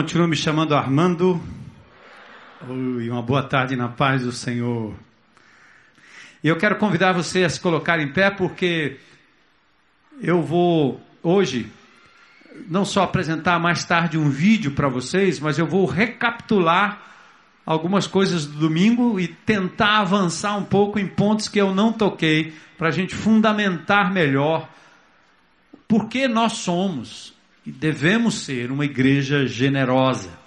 Continuo me chamando Armando. Ui, uma boa tarde na paz do Senhor. E eu quero convidar você a se colocar em pé porque eu vou hoje não só apresentar mais tarde um vídeo para vocês, mas eu vou recapitular algumas coisas do domingo e tentar avançar um pouco em pontos que eu não toquei para a gente fundamentar melhor por que nós somos e devemos ser uma igreja generosa.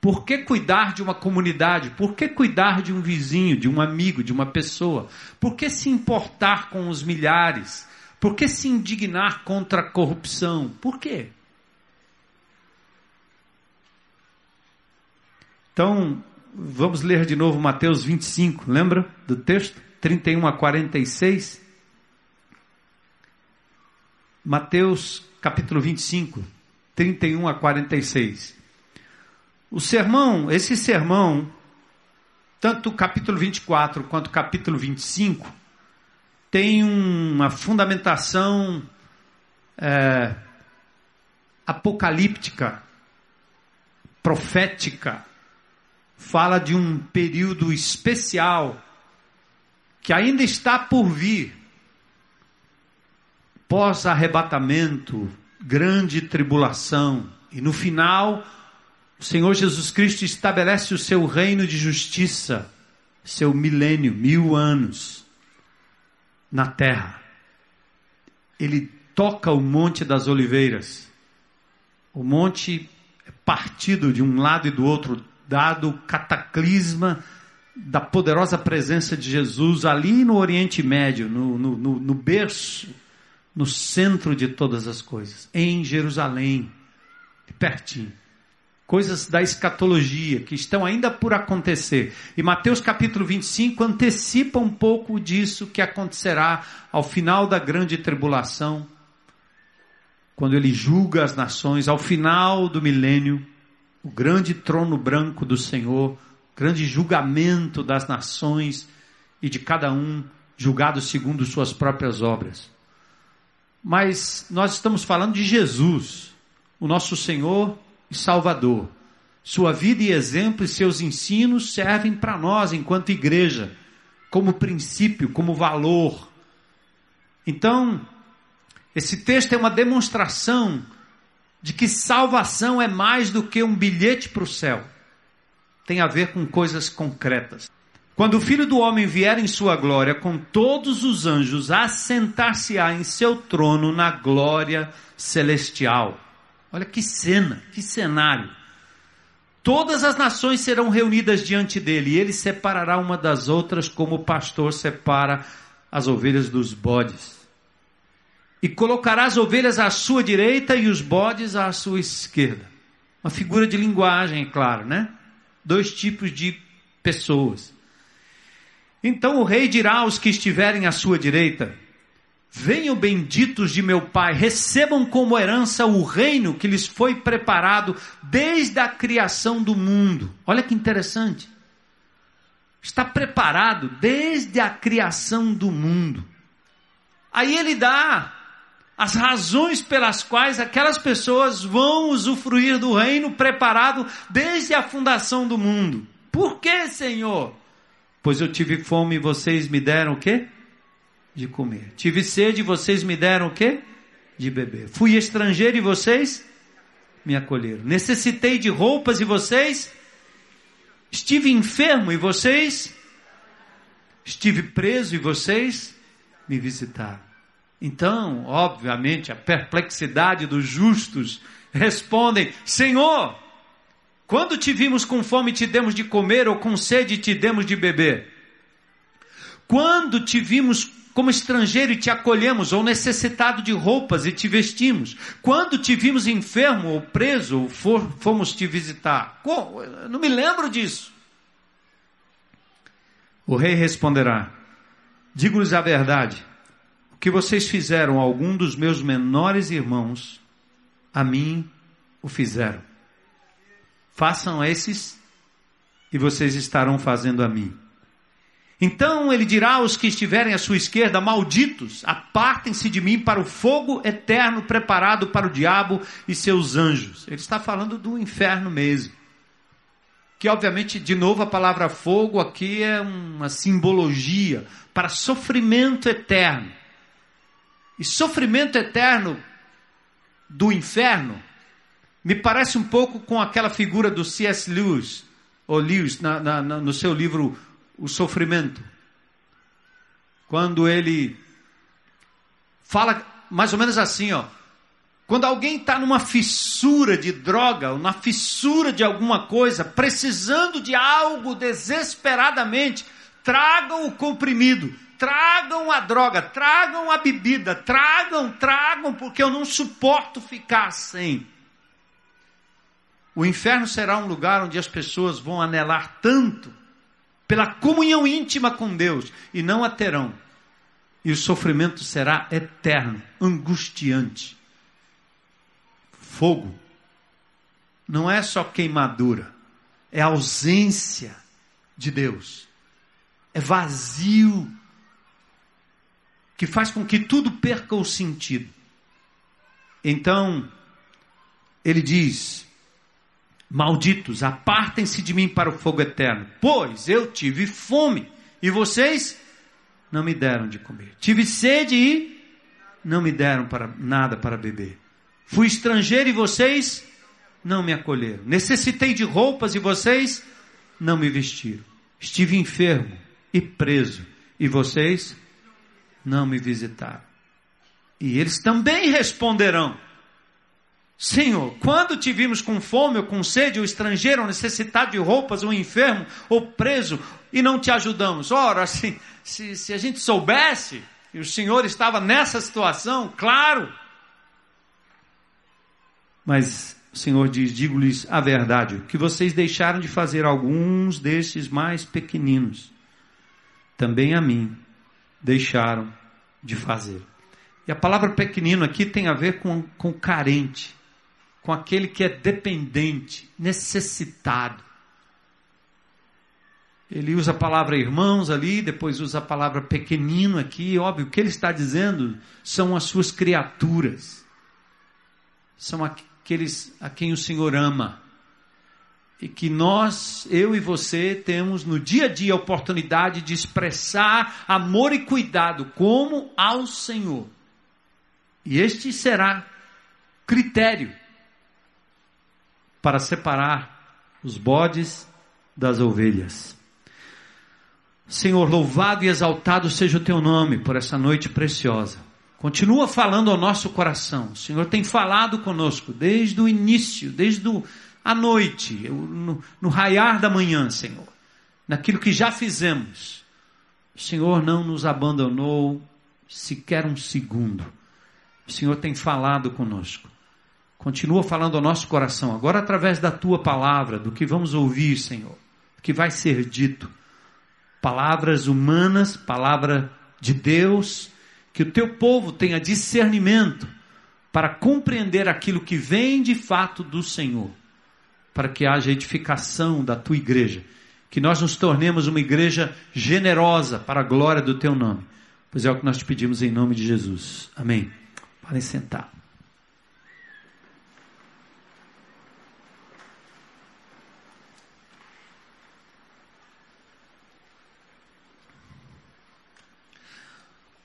Por que cuidar de uma comunidade? Por que cuidar de um vizinho, de um amigo, de uma pessoa? Por que se importar com os milhares? Por que se indignar contra a corrupção? Por quê? Então, vamos ler de novo Mateus 25, lembra do texto? 31 a 46. Mateus capítulo 25, 31 a 46. O sermão, esse sermão, tanto o capítulo 24 quanto o capítulo 25, tem uma fundamentação é, apocalíptica, profética, fala de um período especial que ainda está por vir pós-arrebatamento, grande tribulação, e no final, o Senhor Jesus Cristo estabelece o seu reino de justiça, seu milênio, mil anos, na terra. Ele toca o Monte das Oliveiras. O monte é partido de um lado e do outro, dado o cataclisma da poderosa presença de Jesus ali no Oriente Médio, no, no, no, no berço no centro de todas as coisas, em Jerusalém, pertinho. Coisas da escatologia que estão ainda por acontecer. E Mateus capítulo 25 antecipa um pouco disso que acontecerá ao final da grande tribulação, quando ele julga as nações, ao final do milênio, o grande trono branco do Senhor, grande julgamento das nações e de cada um julgado segundo suas próprias obras. Mas nós estamos falando de Jesus, o nosso Senhor e Salvador. Sua vida e exemplo e seus ensinos servem para nós, enquanto igreja, como princípio, como valor. Então, esse texto é uma demonstração de que salvação é mais do que um bilhete para o céu. Tem a ver com coisas concretas. Quando o filho do homem vier em sua glória com todos os anjos, assentar-se-á em seu trono na glória celestial. Olha que cena, que cenário. Todas as nações serão reunidas diante dele, e ele separará uma das outras, como o pastor separa as ovelhas dos bodes. E colocará as ovelhas à sua direita e os bodes à sua esquerda. Uma figura de linguagem, é claro, né? Dois tipos de pessoas. Então o rei dirá aos que estiverem à sua direita: Venham benditos de meu Pai, recebam como herança o reino que lhes foi preparado desde a criação do mundo. Olha que interessante. Está preparado desde a criação do mundo. Aí ele dá as razões pelas quais aquelas pessoas vão usufruir do reino preparado desde a fundação do mundo. Por que, Senhor? Pois eu tive fome e vocês me deram o quê? De comer. Tive sede e vocês me deram o quê? De beber. Fui estrangeiro e vocês me acolheram. Necessitei de roupas e vocês? Estive enfermo e vocês? Estive preso e vocês me visitaram. Então, obviamente, a perplexidade dos justos respondem: Senhor, quando te vimos com fome, te demos de comer, ou com sede, te demos de beber? Quando te vimos como estrangeiro e te acolhemos, ou necessitado de roupas e te vestimos? Quando te vimos enfermo ou preso, ou for, fomos te visitar? Como? Eu não me lembro disso. O rei responderá: Digo-lhes a verdade. O que vocês fizeram a algum dos meus menores irmãos, a mim o fizeram. Façam esses e vocês estarão fazendo a mim. Então ele dirá aos que estiverem à sua esquerda: Malditos, apartem-se de mim para o fogo eterno preparado para o diabo e seus anjos. Ele está falando do inferno mesmo. Que, obviamente, de novo, a palavra fogo aqui é uma simbologia para sofrimento eterno. E sofrimento eterno do inferno me parece um pouco com aquela figura do C.S. Lewis, ou Lewis, na, na, no seu livro O Sofrimento. Quando ele fala mais ou menos assim, ó. Quando alguém está numa fissura de droga, ou na fissura de alguma coisa, precisando de algo desesperadamente, tragam o comprimido, tragam a droga, tragam a bebida, tragam, tragam, porque eu não suporto ficar sem. O inferno será um lugar onde as pessoas vão anelar tanto pela comunhão íntima com Deus e não a terão. E o sofrimento será eterno, angustiante. Fogo não é só queimadura, é ausência de Deus. É vazio que faz com que tudo perca o sentido. Então, ele diz: Malditos, apartem-se de mim para o fogo eterno, pois eu tive fome e vocês não me deram de comer. Tive sede e não me deram para nada para beber. Fui estrangeiro e vocês não me acolheram. Necessitei de roupas e vocês não me vestiram. Estive enfermo e preso e vocês não me visitaram. E eles também responderão: Senhor, quando te vimos com fome ou com sede, ou estrangeiro, ou necessitado de roupas, ou enfermo, ou preso, e não te ajudamos? Ora, se, se, se a gente soubesse, e o Senhor estava nessa situação, claro. Mas o Senhor diz: digo-lhes a verdade, que vocês deixaram de fazer alguns destes mais pequeninos, também a mim deixaram de fazer. E a palavra pequenino aqui tem a ver com, com carente, com aquele que é dependente, necessitado. Ele usa a palavra irmãos ali, depois usa a palavra pequenino aqui. Óbvio, o que ele está dizendo são as suas criaturas, são aqueles a quem o Senhor ama e que nós, eu e você, temos no dia a dia a oportunidade de expressar amor e cuidado como ao Senhor. E este será critério para separar os bodes das ovelhas. Senhor, louvado e exaltado seja o teu nome por essa noite preciosa. Continua falando ao nosso coração. O Senhor tem falado conosco desde o início, desde à noite, no, no raiar da manhã, Senhor, naquilo que já fizemos. O Senhor não nos abandonou sequer um segundo. O Senhor tem falado conosco. Continua falando ao nosso coração, agora através da tua palavra, do que vamos ouvir, Senhor, do que vai ser dito. Palavras humanas, palavra de Deus, que o teu povo tenha discernimento para compreender aquilo que vem de fato do Senhor para que haja edificação da tua igreja. Que nós nos tornemos uma igreja generosa para a glória do teu nome. Pois é o que nós te pedimos em nome de Jesus. Amém. Podem sentar.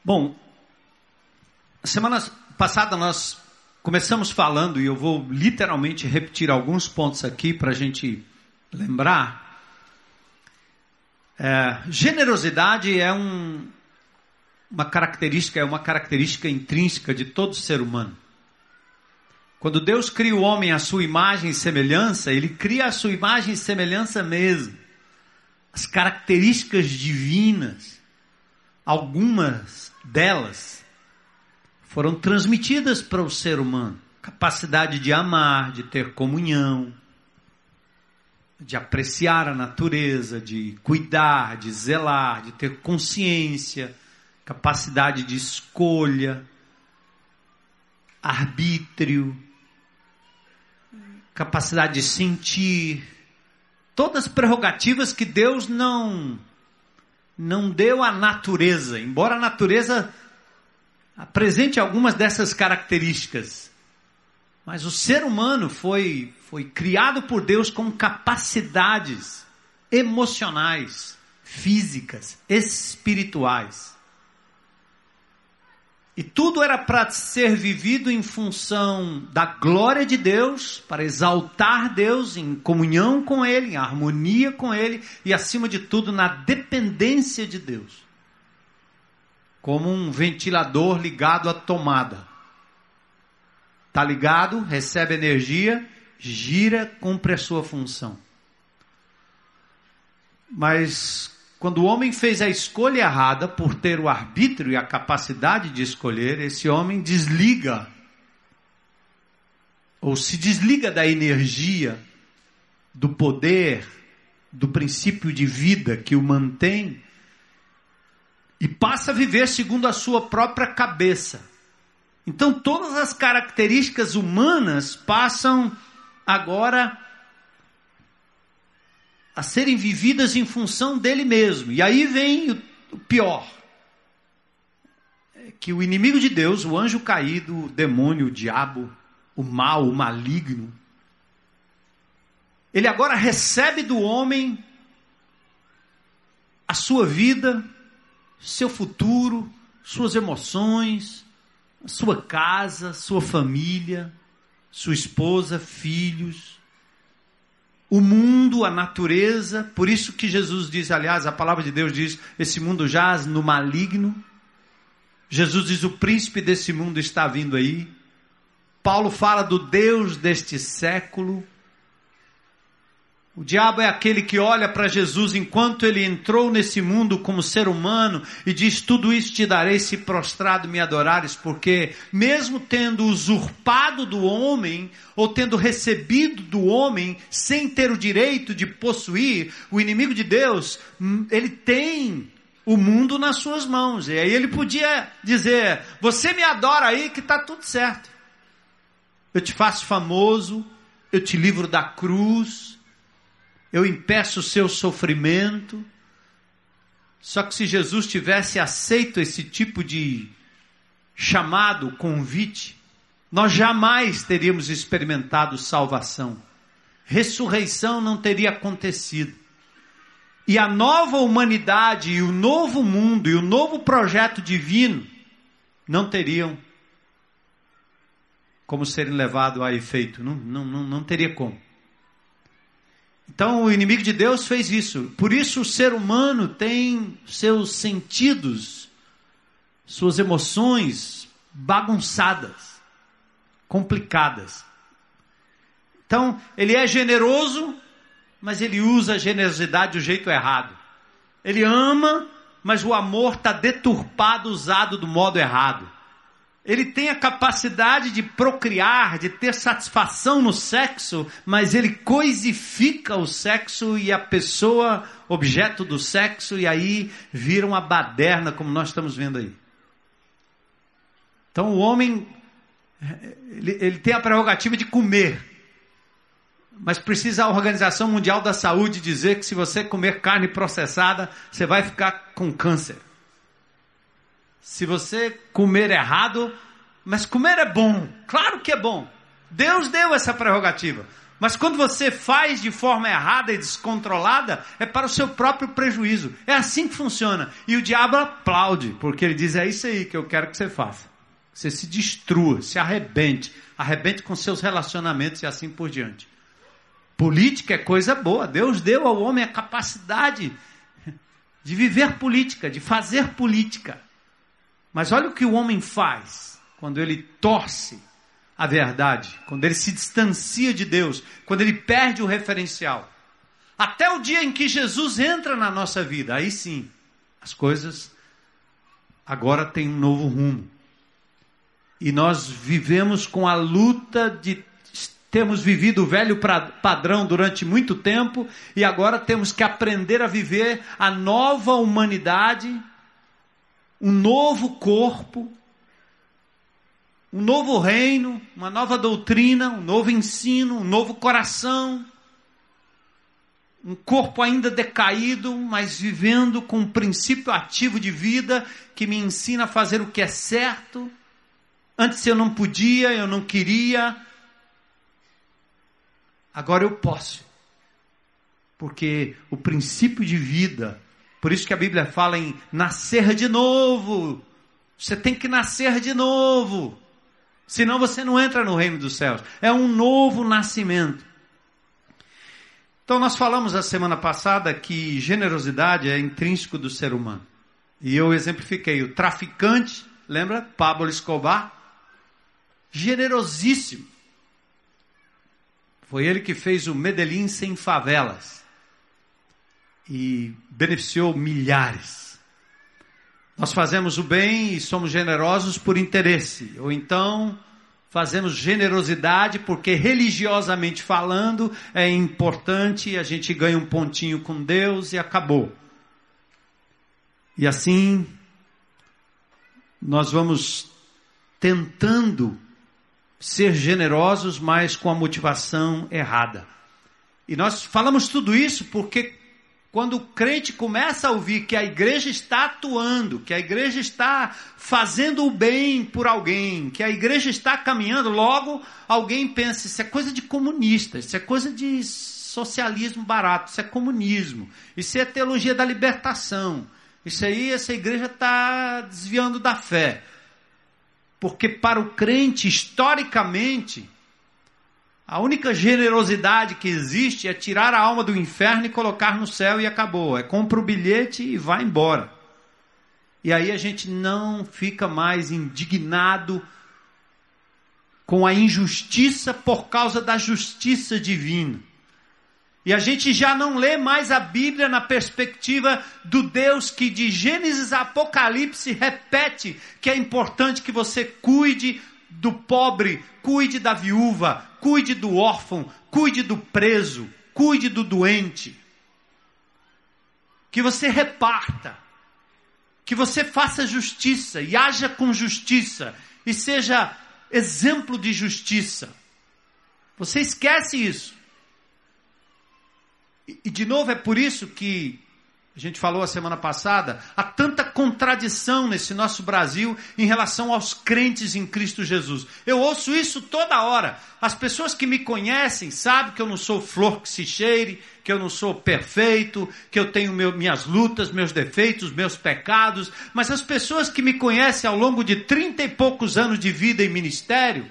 Bom, semana passada nós começamos falando, e eu vou literalmente repetir alguns pontos aqui para a gente lembrar. É, generosidade é um, uma característica, é uma característica intrínseca de todo ser humano. Quando Deus cria o homem à sua imagem e semelhança, Ele cria a sua imagem e semelhança mesmo. As características divinas, algumas delas, foram transmitidas para o ser humano. Capacidade de amar, de ter comunhão, de apreciar a natureza, de cuidar, de zelar, de ter consciência, capacidade de escolha, arbítrio, capacidade de sentir, todas prerrogativas que Deus não não deu à natureza, embora a natureza apresente algumas dessas características. Mas o ser humano foi, foi criado por Deus com capacidades emocionais, físicas, espirituais. E tudo era para ser vivido em função da glória de Deus, para exaltar Deus em comunhão com Ele, em harmonia com Ele e, acima de tudo, na dependência de Deus. Como um ventilador ligado à tomada. Está ligado, recebe energia, gira, cumpre a sua função. Mas quando o homem fez a escolha errada por ter o arbítrio e a capacidade de escolher, esse homem desliga ou se desliga da energia, do poder, do princípio de vida que o mantém e passa a viver segundo a sua própria cabeça. Então todas as características humanas passam agora a serem vividas em função dele mesmo. E aí vem o, o pior. É que o inimigo de Deus, o anjo caído, o demônio, o diabo, o mal, o maligno, ele agora recebe do homem a sua vida, seu futuro, suas emoções, sua casa, sua família, sua esposa, filhos, o mundo, a natureza, por isso que Jesus diz, aliás, a palavra de Deus diz: esse mundo jaz no maligno. Jesus diz: o príncipe desse mundo está vindo aí. Paulo fala do Deus deste século. O diabo é aquele que olha para Jesus enquanto ele entrou nesse mundo como ser humano e diz: Tudo isso te darei se prostrado me adorares, porque, mesmo tendo usurpado do homem, ou tendo recebido do homem, sem ter o direito de possuir, o inimigo de Deus, hum, ele tem o mundo nas suas mãos. E aí ele podia dizer: Você me adora aí que está tudo certo. Eu te faço famoso, eu te livro da cruz eu impeço o seu sofrimento. Só que se Jesus tivesse aceito esse tipo de chamado, convite, nós jamais teríamos experimentado salvação. Ressurreição não teria acontecido. E a nova humanidade, e o novo mundo, e o novo projeto divino não teriam como serem levados a efeito. Não, não, não, não teria como. Então o inimigo de Deus fez isso. Por isso o ser humano tem seus sentidos, suas emoções bagunçadas, complicadas. Então ele é generoso, mas ele usa a generosidade do jeito errado. Ele ama, mas o amor está deturpado, usado do modo errado ele tem a capacidade de procriar, de ter satisfação no sexo, mas ele coisifica o sexo e a pessoa, objeto do sexo, e aí vira uma baderna, como nós estamos vendo aí. Então o homem, ele, ele tem a prerrogativa de comer, mas precisa a Organização Mundial da Saúde dizer que se você comer carne processada, você vai ficar com câncer. Se você comer errado, mas comer é bom, claro que é bom. Deus deu essa prerrogativa. Mas quando você faz de forma errada e descontrolada, é para o seu próprio prejuízo. É assim que funciona. E o diabo aplaude, porque ele diz: é isso aí que eu quero que você faça. Você se destrua, se arrebente, arrebente com seus relacionamentos e assim por diante. Política é coisa boa. Deus deu ao homem a capacidade de viver política, de fazer política. Mas olha o que o homem faz quando ele torce a verdade, quando ele se distancia de Deus, quando ele perde o referencial. Até o dia em que Jesus entra na nossa vida, aí sim, as coisas agora têm um novo rumo. E nós vivemos com a luta de temos vivido o velho padrão durante muito tempo e agora temos que aprender a viver a nova humanidade um novo corpo, um novo reino, uma nova doutrina, um novo ensino, um novo coração. um corpo ainda decaído, mas vivendo com um princípio ativo de vida que me ensina a fazer o que é certo. Antes eu não podia, eu não queria. Agora eu posso. Porque o princípio de vida, por isso que a Bíblia fala em nascer de novo. Você tem que nascer de novo. Senão você não entra no reino dos céus. É um novo nascimento. Então nós falamos a semana passada que generosidade é intrínseco do ser humano. E eu exemplifiquei o traficante, lembra? Pablo Escobar, generosíssimo. Foi ele que fez o Medellín sem favelas e beneficiou milhares. Nós fazemos o bem e somos generosos por interesse, ou então fazemos generosidade porque religiosamente falando é importante, a gente ganha um pontinho com Deus e acabou. E assim nós vamos tentando ser generosos, mas com a motivação errada. E nós falamos tudo isso porque quando o crente começa a ouvir que a igreja está atuando, que a igreja está fazendo o bem por alguém, que a igreja está caminhando, logo alguém pensa: isso é coisa de comunista, isso é coisa de socialismo barato, isso é comunismo, isso é teologia da libertação, isso aí, essa igreja está desviando da fé. Porque para o crente, historicamente, a única generosidade que existe é tirar a alma do inferno e colocar no céu e acabou. É compra o bilhete e vai embora. E aí a gente não fica mais indignado com a injustiça por causa da justiça divina. E a gente já não lê mais a Bíblia na perspectiva do Deus que de Gênesis a Apocalipse repete que é importante que você cuide do pobre, cuide da viúva, cuide do órfão, cuide do preso, cuide do doente. Que você reparta, que você faça justiça e haja com justiça e seja exemplo de justiça. Você esquece isso. E, de novo, é por isso que a gente falou a semana passada, há tanta contradição nesse nosso Brasil em relação aos crentes em Cristo Jesus. Eu ouço isso toda hora. As pessoas que me conhecem sabem que eu não sou flor que se cheire, que eu não sou perfeito, que eu tenho meu, minhas lutas, meus defeitos, meus pecados. Mas as pessoas que me conhecem ao longo de trinta e poucos anos de vida em ministério,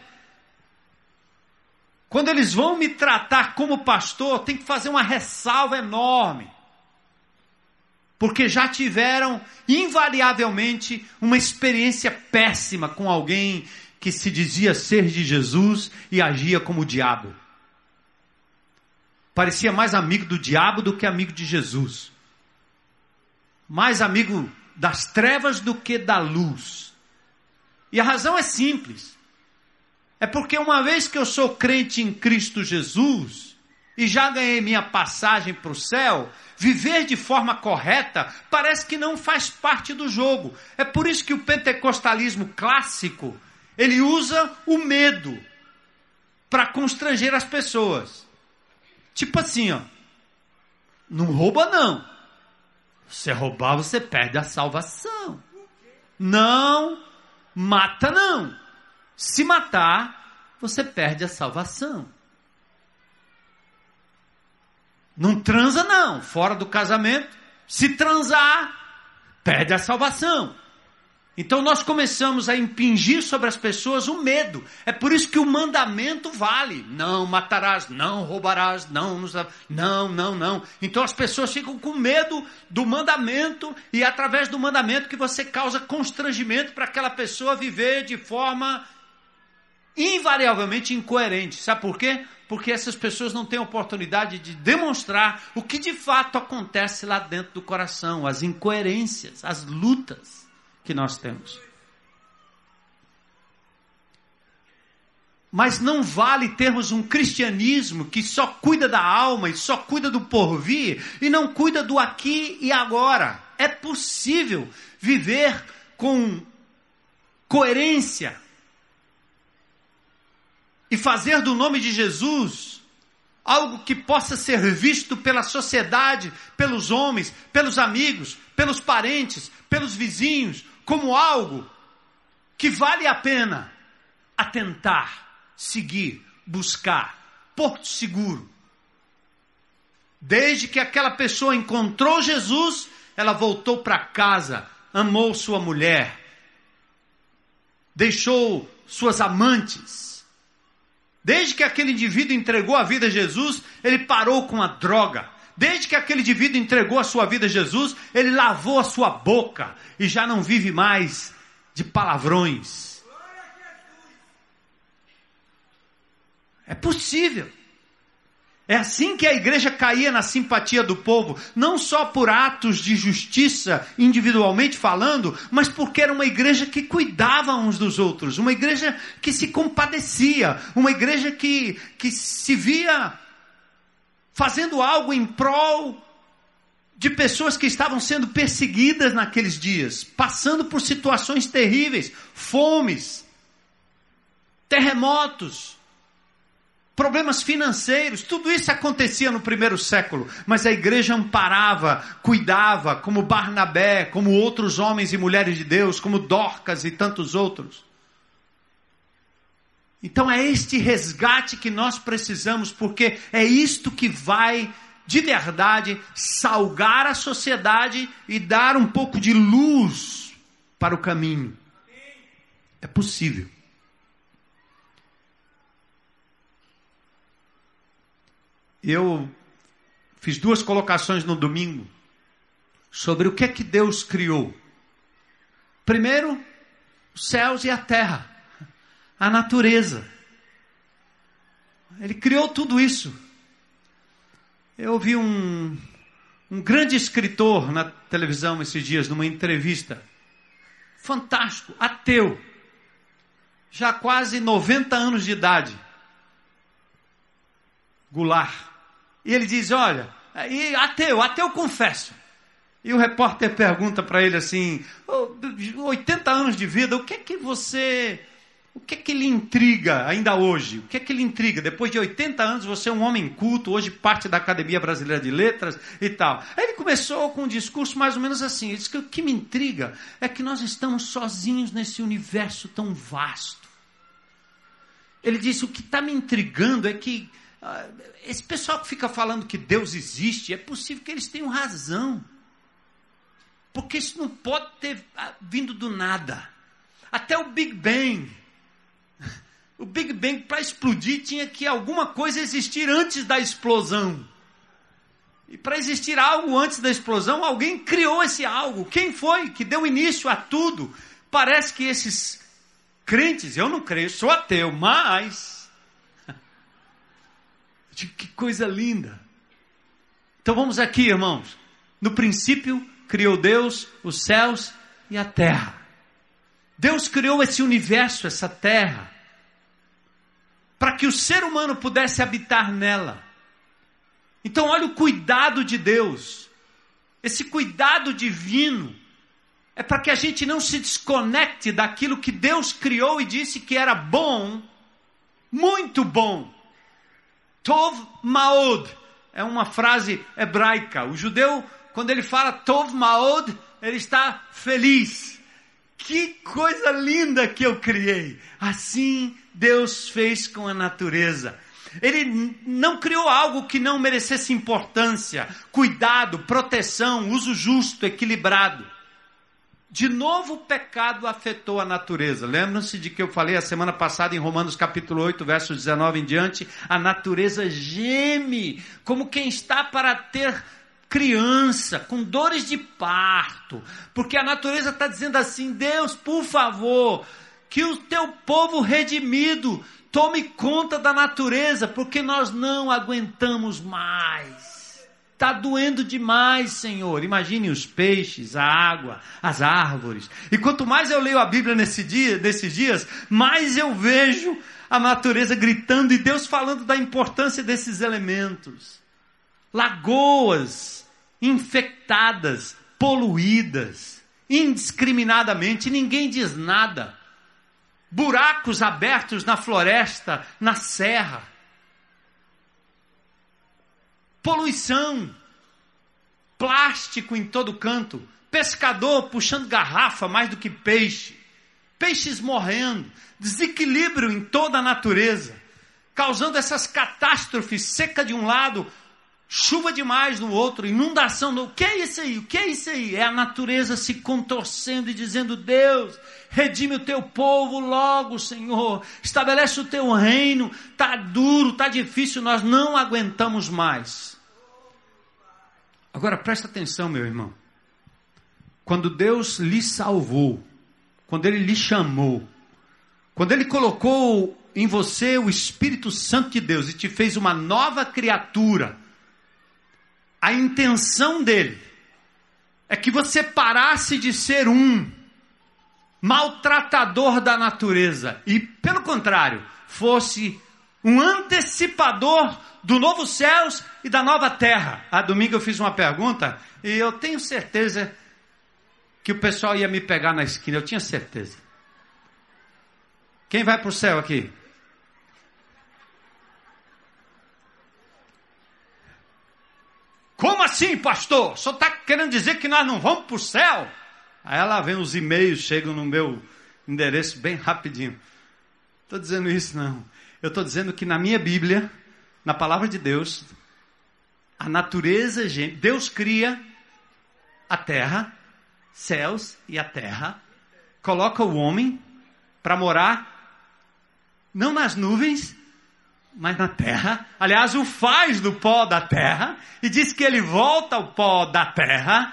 quando eles vão me tratar como pastor, tem que fazer uma ressalva enorme porque já tiveram invariavelmente uma experiência péssima com alguém que se dizia ser de Jesus e agia como o diabo. Parecia mais amigo do diabo do que amigo de Jesus. Mais amigo das trevas do que da luz. E a razão é simples. É porque uma vez que eu sou crente em Cristo Jesus e já ganhei minha passagem para o céu, viver de forma correta parece que não faz parte do jogo. É por isso que o pentecostalismo clássico, ele usa o medo para constranger as pessoas. Tipo assim, ó, não rouba não. Se roubar, você perde a salvação. Não mata não. Se matar, você perde a salvação. Não transa, não. Fora do casamento. Se transar, perde a salvação. Então nós começamos a impingir sobre as pessoas o medo. É por isso que o mandamento vale. Não matarás, não roubarás, não, não, não, não. Então as pessoas ficam com medo do mandamento e é através do mandamento que você causa constrangimento para aquela pessoa viver de forma invariavelmente incoerente. Sabe por quê? Porque essas pessoas não têm oportunidade de demonstrar o que de fato acontece lá dentro do coração, as incoerências, as lutas que nós temos. Mas não vale termos um cristianismo que só cuida da alma e só cuida do porvir e não cuida do aqui e agora. É possível viver com coerência e fazer do nome de Jesus algo que possa ser visto pela sociedade, pelos homens, pelos amigos, pelos parentes, pelos vizinhos, como algo que vale a pena atentar, seguir, buscar. Porto seguro. Desde que aquela pessoa encontrou Jesus, ela voltou para casa, amou sua mulher, deixou suas amantes. Desde que aquele indivíduo entregou a vida a Jesus, ele parou com a droga. Desde que aquele indivíduo entregou a sua vida a Jesus, ele lavou a sua boca e já não vive mais de palavrões. É possível. É assim que a igreja caía na simpatia do povo, não só por atos de justiça, individualmente falando, mas porque era uma igreja que cuidava uns dos outros, uma igreja que se compadecia, uma igreja que, que se via fazendo algo em prol de pessoas que estavam sendo perseguidas naqueles dias, passando por situações terríveis, fomes, terremotos problemas financeiros, tudo isso acontecia no primeiro século, mas a igreja amparava, cuidava, como Barnabé, como outros homens e mulheres de Deus, como Dorcas e tantos outros. Então é este resgate que nós precisamos, porque é isto que vai de verdade salgar a sociedade e dar um pouco de luz para o caminho. É possível. Eu fiz duas colocações no domingo sobre o que é que Deus criou. Primeiro, os céus e a terra, a natureza. Ele criou tudo isso. Eu ouvi um, um grande escritor na televisão esses dias, numa entrevista. Fantástico, ateu. Já quase 90 anos de idade. Goulart. E ele diz: Olha, e ateu, ateu confesso. E o repórter pergunta para ele assim: 80 anos de vida, o que é que você. O que é que lhe intriga ainda hoje? O que é que lhe intriga? Depois de 80 anos, você é um homem culto, hoje parte da Academia Brasileira de Letras e tal. Aí ele começou com um discurso mais ou menos assim: ele disse que o que me intriga é que nós estamos sozinhos nesse universo tão vasto. Ele disse: o que está me intrigando é que esse pessoal que fica falando que Deus existe, é possível que eles tenham razão. Porque isso não pode ter ah, vindo do nada. Até o Big Bang. O Big Bang, para explodir, tinha que alguma coisa existir antes da explosão. E para existir algo antes da explosão, alguém criou esse algo. Quem foi que deu início a tudo? Parece que esses crentes, eu não creio, sou ateu, mas que coisa linda. Então vamos aqui, irmãos. No princípio, criou Deus os céus e a terra. Deus criou esse universo, essa terra, para que o ser humano pudesse habitar nela. Então, olha o cuidado de Deus. Esse cuidado divino é para que a gente não se desconecte daquilo que Deus criou e disse que era bom, muito bom. Tov Maod é uma frase hebraica. O judeu, quando ele fala Tov Maod, ele está feliz. Que coisa linda que eu criei. Assim Deus fez com a natureza. Ele não criou algo que não merecesse importância, cuidado, proteção, uso justo, equilibrado. De novo o pecado afetou a natureza. Lembram-se de que eu falei a semana passada em Romanos capítulo 8, versos 19 em diante? A natureza geme como quem está para ter criança, com dores de parto. Porque a natureza está dizendo assim: Deus, por favor, que o teu povo redimido tome conta da natureza, porque nós não aguentamos mais. Está doendo demais, Senhor. Imagine os peixes, a água, as árvores. E quanto mais eu leio a Bíblia nesse dia, nesses dias, mais eu vejo a natureza gritando e Deus falando da importância desses elementos. Lagoas infectadas, poluídas, indiscriminadamente, ninguém diz nada. Buracos abertos na floresta, na serra poluição, plástico em todo canto, pescador puxando garrafa mais do que peixe, peixes morrendo, desequilíbrio em toda a natureza, causando essas catástrofes, seca de um lado, chuva demais no outro, inundação no. O que é isso aí? O que é isso aí? É a natureza se contorcendo e dizendo: Deus, redime o teu povo logo, Senhor, estabelece o teu reino. Tá duro, tá difícil, nós não aguentamos mais. Agora presta atenção, meu irmão. Quando Deus lhe salvou, quando Ele lhe chamou, quando Ele colocou em você o Espírito Santo de Deus e te fez uma nova criatura, a intenção dele é que você parasse de ser um maltratador da natureza e, pelo contrário, fosse um antecipador do novo céus e da nova terra. A domingo eu fiz uma pergunta e eu tenho certeza que o pessoal ia me pegar na esquina, eu tinha certeza. Quem vai para o céu aqui? Como assim, pastor? O senhor está querendo dizer que nós não vamos para o céu? Aí ela vem os e-mails, chegam no meu endereço bem rapidinho. Estou dizendo isso, não. Eu estou dizendo que na minha Bíblia, na palavra de Deus, a natureza, Deus cria a terra, céus e a terra, coloca o homem para morar não nas nuvens, mas na terra. Aliás, o faz do pó da terra e diz que ele volta ao pó da terra.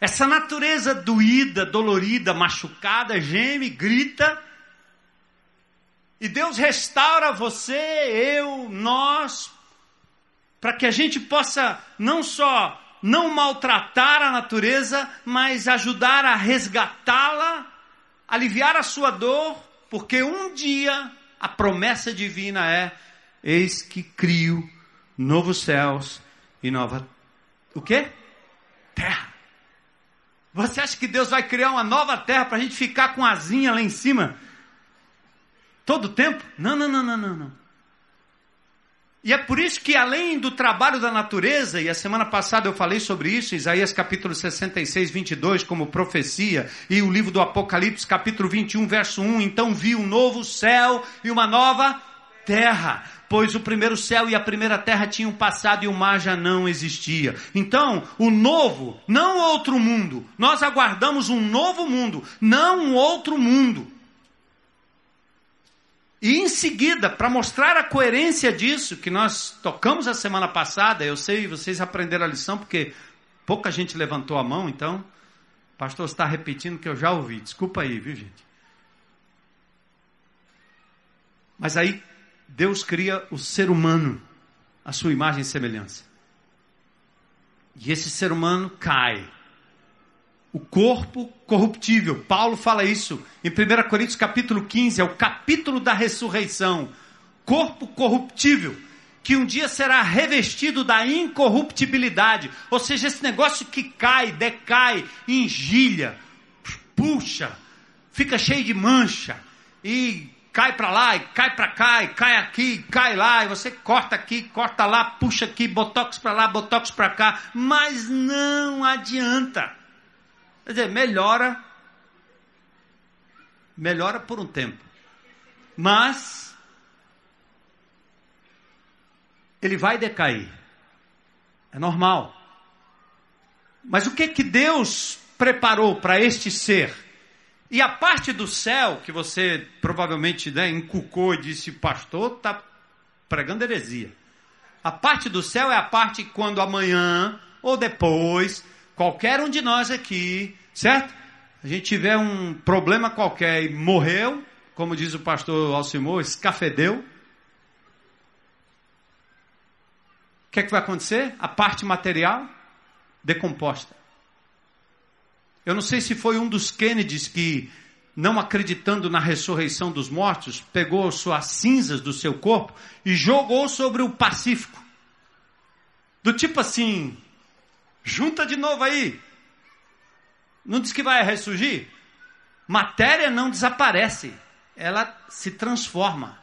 Essa natureza doída, dolorida, machucada, geme, grita. E Deus restaura você, eu, nós, para que a gente possa não só não maltratar a natureza, mas ajudar a resgatá-la, aliviar a sua dor, porque um dia a promessa divina é: eis que crio novos céus e nova o quê? Terra. Você acha que Deus vai criar uma nova terra para a gente ficar com asinha lá em cima? Todo tempo? Não, não, não, não, não, não. E é por isso que, além do trabalho da natureza, e a semana passada eu falei sobre isso, Isaías capítulo 66, 22, como profecia, e o livro do Apocalipse, capítulo 21, verso 1, então vi um novo céu e uma nova terra, pois o primeiro céu e a primeira terra tinham passado e o mar já não existia. Então, o novo, não outro mundo, nós aguardamos um novo mundo, não um outro mundo. E em seguida, para mostrar a coerência disso, que nós tocamos a semana passada, eu sei, vocês aprenderam a lição, porque pouca gente levantou a mão, então, o pastor está repetindo que eu já ouvi. Desculpa aí, viu, gente? Mas aí, Deus cria o ser humano, a sua imagem e semelhança. E esse ser humano cai o corpo corruptível. Paulo fala isso em 1 Coríntios capítulo 15, é o capítulo da ressurreição. Corpo corruptível, que um dia será revestido da incorruptibilidade. Ou seja, esse negócio que cai, decai, engilha, puxa, fica cheio de mancha e cai para lá, e cai para cá, e cai aqui, cai lá, e você corta aqui, corta lá, puxa aqui, botox para lá, botox para cá, mas não adianta. Quer dizer, melhora, melhora por um tempo. Mas ele vai decair. É normal. Mas o que que Deus preparou para este ser? E a parte do céu que você provavelmente né, encucou e disse, pastor, está pregando heresia. A parte do céu é a parte quando amanhã ou depois qualquer um de nós aqui, certo? A gente tiver um problema qualquer e morreu, como diz o pastor Alcimor, escafedeu. O que é que vai acontecer? A parte material decomposta. Eu não sei se foi um dos Kennedys que, não acreditando na ressurreição dos mortos, pegou suas cinzas do seu corpo e jogou sobre o Pacífico. Do tipo assim, Junta de novo aí. Não diz que vai ressurgir? Matéria não desaparece, ela se transforma.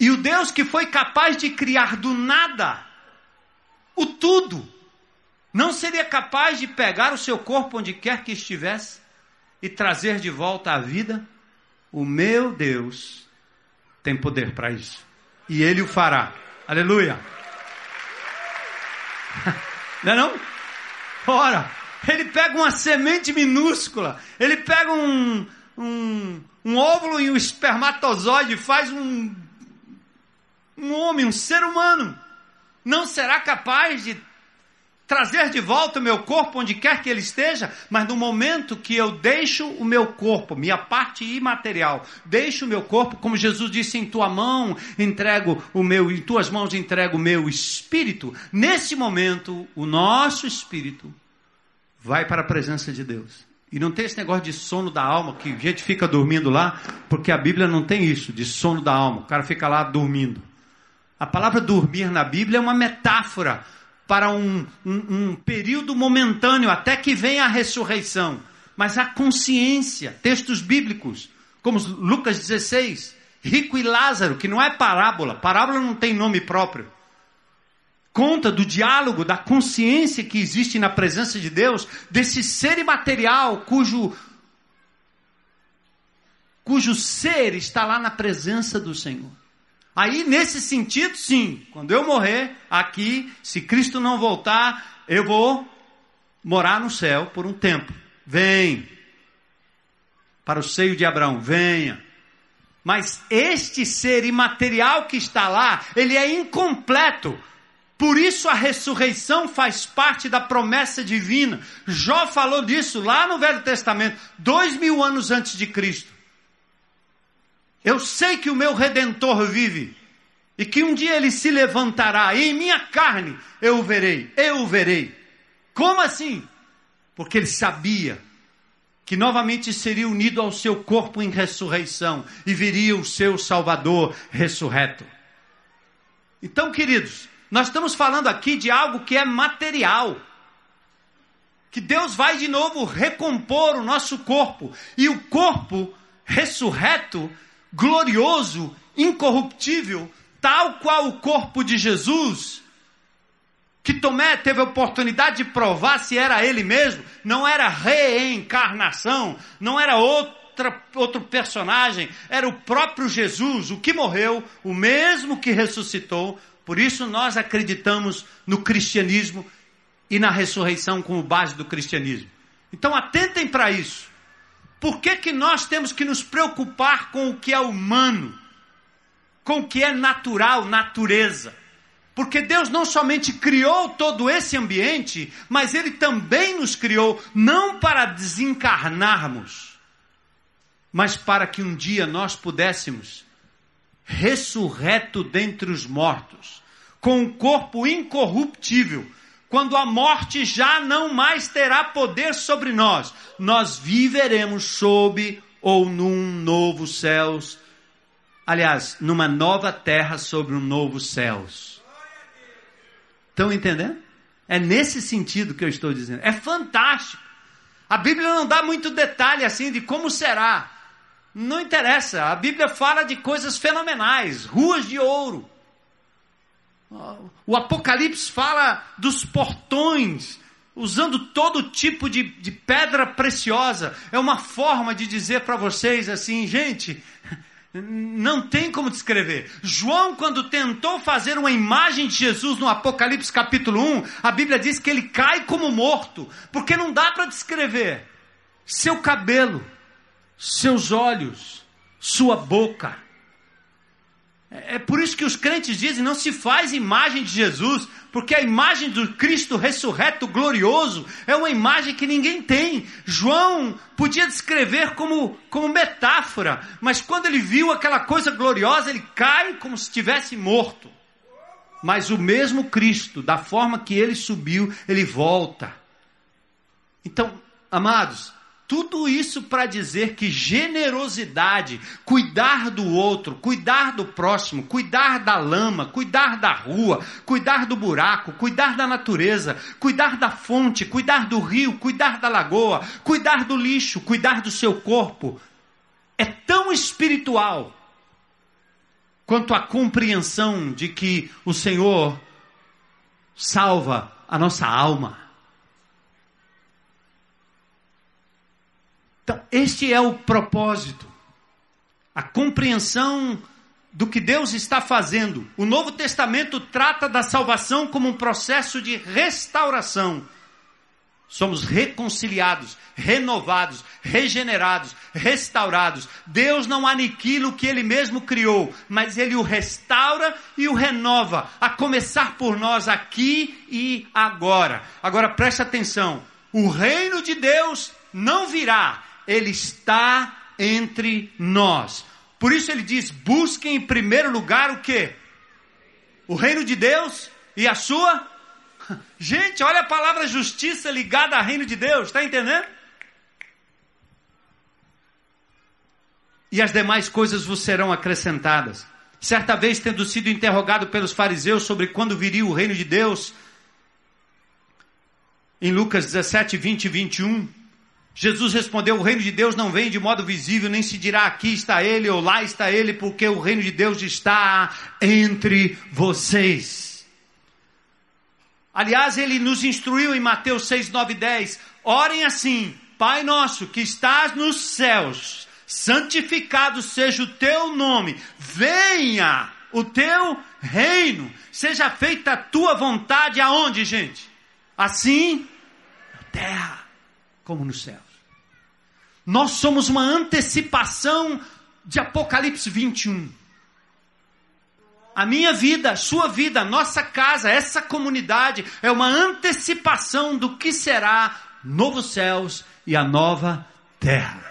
E o Deus que foi capaz de criar do nada o tudo, não seria capaz de pegar o seu corpo onde quer que estivesse e trazer de volta à vida? O meu Deus tem poder para isso. E ele o fará. Aleluia. Não é não? Ora, ele pega uma semente minúscula, ele pega um, um, um óvulo e um espermatozoide, faz um, um homem, um ser humano. Não será capaz de trazer de volta o meu corpo onde quer que ele esteja, mas no momento que eu deixo o meu corpo, minha parte imaterial, deixo o meu corpo, como Jesus disse, em tua mão entrego o meu, em tuas mãos entrego o meu espírito, nesse momento o nosso espírito vai para a presença de Deus. E não tem esse negócio de sono da alma, que a gente fica dormindo lá, porque a Bíblia não tem isso, de sono da alma. O cara fica lá dormindo. A palavra dormir na Bíblia é uma metáfora para um, um, um período momentâneo, até que venha a ressurreição. Mas a consciência, textos bíblicos, como Lucas 16, rico e Lázaro, que não é parábola, parábola não tem nome próprio. Conta do diálogo, da consciência que existe na presença de Deus, desse ser imaterial cujo cujo ser está lá na presença do Senhor. Aí, nesse sentido, sim, quando eu morrer aqui, se Cristo não voltar, eu vou morar no céu por um tempo. Vem para o seio de Abraão, venha. Mas este ser imaterial que está lá, ele é incompleto. Por isso a ressurreição faz parte da promessa divina. Jó falou disso lá no Velho Testamento, dois mil anos antes de Cristo. Eu sei que o meu redentor vive e que um dia ele se levantará e em minha carne eu o verei, eu o verei. Como assim? Porque ele sabia que novamente seria unido ao seu corpo em ressurreição e viria o seu Salvador ressurreto. Então, queridos, nós estamos falando aqui de algo que é material. Que Deus vai de novo recompor o nosso corpo. E o corpo ressurreto glorioso, incorruptível, tal qual o corpo de Jesus, que Tomé teve a oportunidade de provar se era ele mesmo, não era reencarnação, não era outra, outro personagem, era o próprio Jesus, o que morreu, o mesmo que ressuscitou. Por isso nós acreditamos no cristianismo e na ressurreição como base do cristianismo. Então atentem para isso. Por que, que nós temos que nos preocupar com o que é humano, com o que é natural, natureza? Porque Deus não somente criou todo esse ambiente, mas Ele também nos criou não para desencarnarmos, mas para que um dia nós pudéssemos, ressurreto dentre os mortos, com um corpo incorruptível, quando a morte já não mais terá poder sobre nós, nós viveremos sob ou num novo céus. Aliás, numa nova terra sobre um novo céus. Estão entendendo? É nesse sentido que eu estou dizendo. É fantástico. A Bíblia não dá muito detalhe assim de como será. Não interessa. A Bíblia fala de coisas fenomenais, ruas de ouro, o Apocalipse fala dos portões, usando todo tipo de, de pedra preciosa. É uma forma de dizer para vocês assim, gente, não tem como descrever. João, quando tentou fazer uma imagem de Jesus no Apocalipse capítulo 1, a Bíblia diz que ele cai como morto, porque não dá para descrever seu cabelo, seus olhos, sua boca. É por isso que os crentes dizem: não se faz imagem de Jesus, porque a imagem do Cristo ressurreto glorioso é uma imagem que ninguém tem. João podia descrever como, como metáfora, mas quando ele viu aquela coisa gloriosa, ele cai como se estivesse morto. Mas o mesmo Cristo, da forma que ele subiu, ele volta. Então, amados, tudo isso para dizer que generosidade, cuidar do outro, cuidar do próximo, cuidar da lama, cuidar da rua, cuidar do buraco, cuidar da natureza, cuidar da fonte, cuidar do rio, cuidar da lagoa, cuidar do lixo, cuidar do seu corpo, é tão espiritual quanto à compreensão de que o Senhor salva a nossa alma. Então, este é o propósito. A compreensão do que Deus está fazendo. O Novo Testamento trata da salvação como um processo de restauração. Somos reconciliados, renovados, regenerados, restaurados. Deus não aniquila o que Ele mesmo criou, mas Ele o restaura e o renova, a começar por nós aqui e agora. Agora preste atenção: o reino de Deus não virá, ele está entre nós. Por isso ele diz: busquem em primeiro lugar o que? O reino de Deus e a sua. Gente, olha a palavra justiça ligada ao reino de Deus, está entendendo? E as demais coisas vos serão acrescentadas. Certa vez, tendo sido interrogado pelos fariseus sobre quando viria o reino de Deus, em Lucas 17, 20 e 21, Jesus respondeu: O reino de Deus não vem de modo visível, nem se dirá aqui está ele ou lá está ele, porque o reino de Deus está entre vocês. Aliás, ele nos instruiu em Mateus 6, 9 e 10: Orem assim, Pai nosso que estás nos céus, santificado seja o teu nome, venha o teu reino, seja feita a tua vontade aonde, gente? Assim, na terra como nos céus. Nós somos uma antecipação de Apocalipse 21. A minha vida, a sua vida, a nossa casa, essa comunidade é uma antecipação do que será novos céus e a nova terra.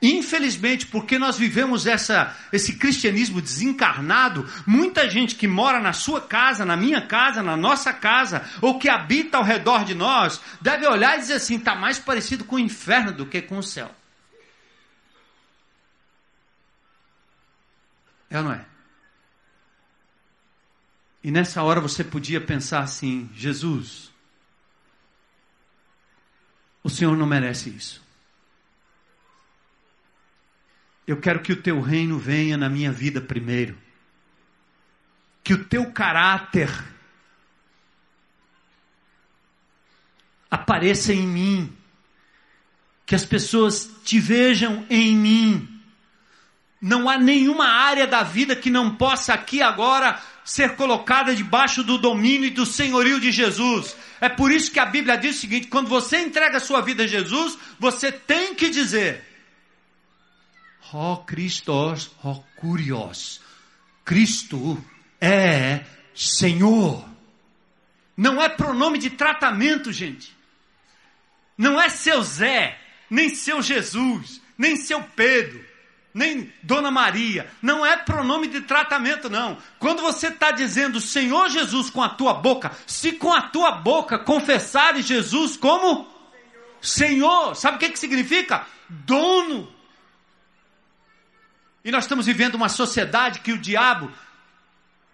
Infelizmente, porque nós vivemos essa, esse cristianismo desencarnado, muita gente que mora na sua casa, na minha casa, na nossa casa, ou que habita ao redor de nós, deve olhar e dizer assim: está mais parecido com o inferno do que com o céu. É ou não é? E nessa hora você podia pensar assim: Jesus, o Senhor não merece isso. Eu quero que o teu reino venha na minha vida primeiro. Que o teu caráter apareça em mim. Que as pessoas te vejam em mim. Não há nenhuma área da vida que não possa aqui agora ser colocada debaixo do domínio e do senhorio de Jesus. É por isso que a Bíblia diz o seguinte: quando você entrega a sua vida a Jesus, você tem que dizer: Ó Christos, ó Curios. Cristo é Senhor. Não é pronome de tratamento, gente. Não é seu Zé, nem seu Jesus, nem seu Pedro, nem Dona Maria. Não é pronome de tratamento, não. Quando você está dizendo Senhor Jesus com a tua boca, se com a tua boca confessares Jesus como Senhor, Senhor sabe o que, que significa? Dono e nós estamos vivendo uma sociedade que o diabo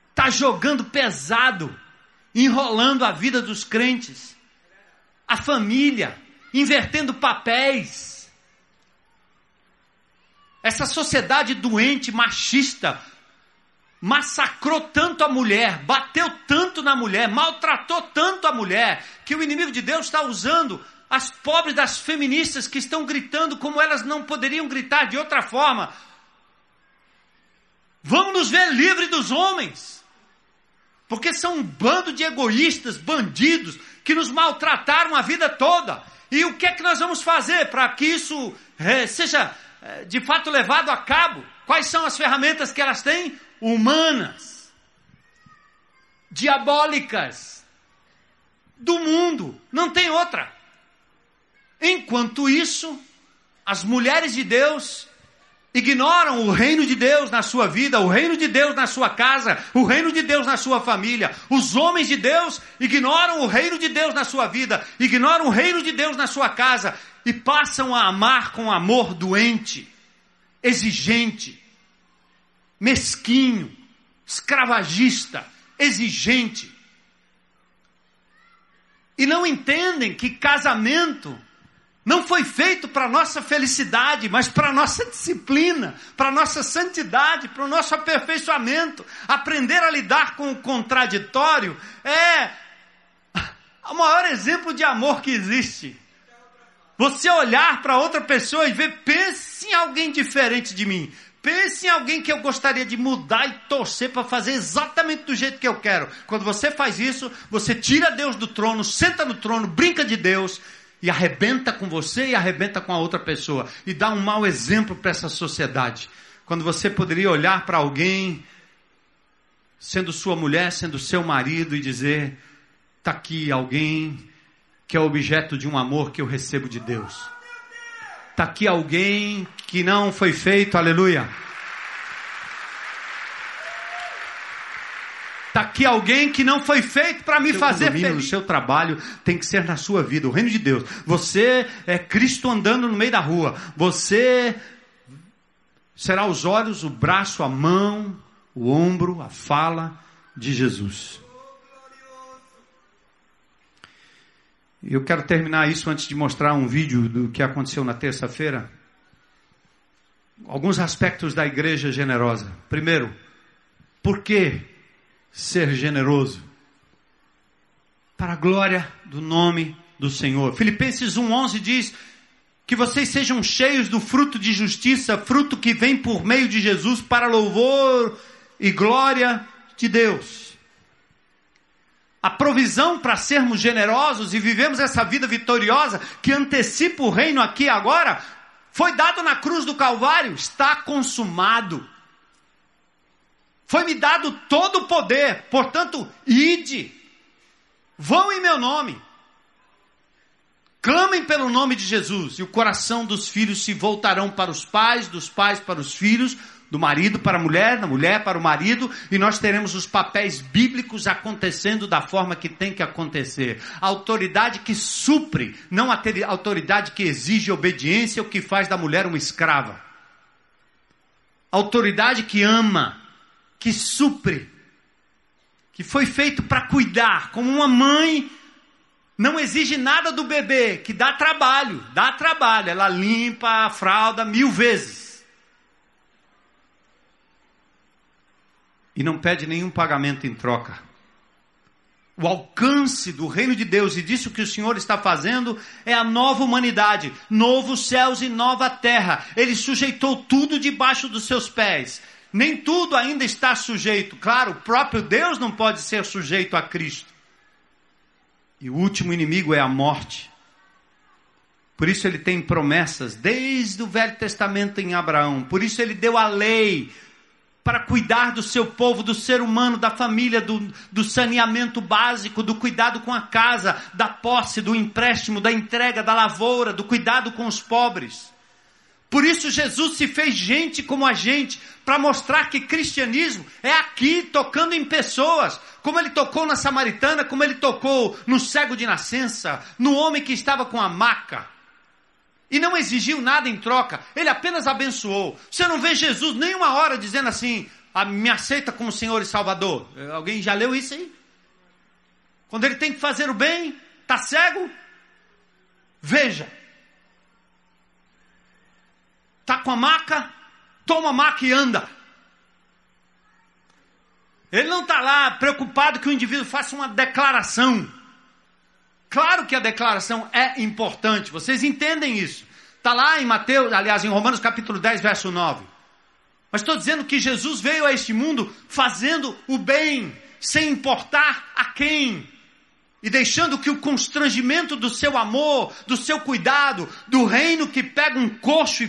está jogando pesado, enrolando a vida dos crentes, a família, invertendo papéis. Essa sociedade doente, machista, massacrou tanto a mulher, bateu tanto na mulher, maltratou tanto a mulher, que o inimigo de Deus está usando as pobres das feministas que estão gritando como elas não poderiam gritar de outra forma Vamos nos ver livres dos homens. Porque são um bando de egoístas, bandidos, que nos maltrataram a vida toda. E o que é que nós vamos fazer para que isso é, seja é, de fato levado a cabo? Quais são as ferramentas que elas têm? Humanas, diabólicas, do mundo, não tem outra. Enquanto isso, as mulheres de Deus ignoram o reino de Deus na sua vida, o reino de Deus na sua casa, o reino de Deus na sua família. Os homens de Deus ignoram o reino de Deus na sua vida, ignoram o reino de Deus na sua casa e passam a amar com amor doente, exigente, mesquinho, escravagista, exigente. E não entendem que casamento Não foi feito para nossa felicidade, mas para nossa disciplina, para nossa santidade, para o nosso aperfeiçoamento. Aprender a lidar com o contraditório é o maior exemplo de amor que existe. Você olhar para outra pessoa e ver, pense em alguém diferente de mim. Pense em alguém que eu gostaria de mudar e torcer para fazer exatamente do jeito que eu quero. Quando você faz isso, você tira Deus do trono, senta no trono, brinca de Deus e arrebenta com você e arrebenta com a outra pessoa e dá um mau exemplo para essa sociedade. Quando você poderia olhar para alguém, sendo sua mulher, sendo seu marido, e dizer: está aqui alguém que é objeto de um amor que eu recebo de Deus. Está aqui alguém que não foi feito, aleluia Está aqui alguém que não foi feito para me seu fazer feliz. O seu trabalho tem que ser na sua vida, o reino de Deus. Você é Cristo andando no meio da rua. Você será os olhos, o braço, a mão, o ombro, a fala de Jesus. Eu quero terminar isso antes de mostrar um vídeo do que aconteceu na terça-feira. Alguns aspectos da igreja generosa. Primeiro, por que ser generoso. Para a glória do nome do Senhor. Filipenses 1,11 diz que vocês sejam cheios do fruto de justiça, fruto que vem por meio de Jesus para louvor e glória de Deus. A provisão para sermos generosos e vivemos essa vida vitoriosa que antecipa o reino aqui agora, foi dado na cruz do Calvário, está consumado. Foi-me dado todo o poder, portanto, ide, vão em meu nome. Clamem pelo nome de Jesus, e o coração dos filhos se voltarão para os pais, dos pais para os filhos, do marido para a mulher, da mulher para o marido, e nós teremos os papéis bíblicos acontecendo da forma que tem que acontecer. A autoridade que supre, não a autoridade que exige obediência, o que faz da mulher uma escrava. A autoridade que ama, que supre, que foi feito para cuidar, como uma mãe não exige nada do bebê, que dá trabalho, dá trabalho, ela limpa a fralda mil vezes. E não pede nenhum pagamento em troca. O alcance do reino de Deus e disso que o Senhor está fazendo é a nova humanidade, novos céus e nova terra. Ele sujeitou tudo debaixo dos seus pés. Nem tudo ainda está sujeito. Claro, o próprio Deus não pode ser sujeito a Cristo. E o último inimigo é a morte. Por isso ele tem promessas desde o Velho Testamento em Abraão. Por isso ele deu a lei para cuidar do seu povo, do ser humano, da família, do, do saneamento básico, do cuidado com a casa, da posse, do empréstimo, da entrega, da lavoura, do cuidado com os pobres. Por isso Jesus se fez gente como a gente, para mostrar que cristianismo é aqui tocando em pessoas, como ele tocou na samaritana, como ele tocou no cego de nascença, no homem que estava com a maca. E não exigiu nada em troca, ele apenas abençoou. Você não vê Jesus nenhuma hora dizendo assim: ah, me aceita como Senhor e Salvador. Alguém já leu isso aí? Quando ele tem que fazer o bem, está cego? Veja, Está com a maca? Toma a maca e anda. Ele não está lá preocupado que o indivíduo faça uma declaração. Claro que a declaração é importante, vocês entendem isso. Está lá em Mateus, aliás, em Romanos capítulo 10, verso 9. Mas estou dizendo que Jesus veio a este mundo fazendo o bem, sem importar a quem e deixando que o constrangimento do seu amor, do seu cuidado, do reino que pega um coxo e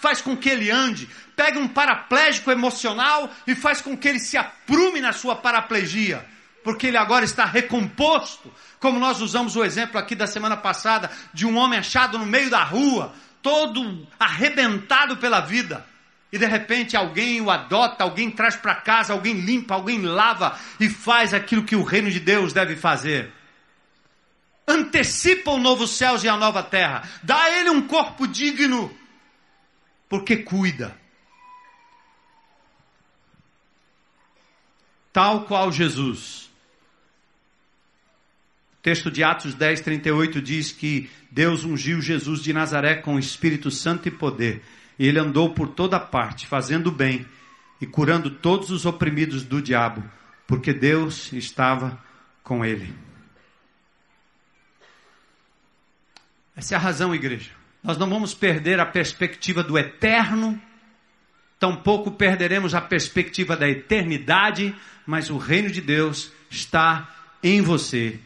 faz com que ele ande, pega um paraplégico emocional e faz com que ele se aprume na sua paraplegia, porque ele agora está recomposto, como nós usamos o exemplo aqui da semana passada de um homem achado no meio da rua, todo arrebentado pela vida. E de repente alguém o adota, alguém traz para casa, alguém limpa, alguém lava e faz aquilo que o reino de Deus deve fazer antecipa o novo céus e a nova terra, dá a ele um corpo digno, porque cuida. Tal qual Jesus, texto de Atos 10, 38 diz que Deus ungiu Jesus de Nazaré com o Espírito Santo e poder. E ele andou por toda parte, fazendo bem e curando todos os oprimidos do diabo, porque Deus estava com ele. Essa é a razão, igreja. Nós não vamos perder a perspectiva do eterno, tampouco perderemos a perspectiva da eternidade, mas o reino de Deus está em você,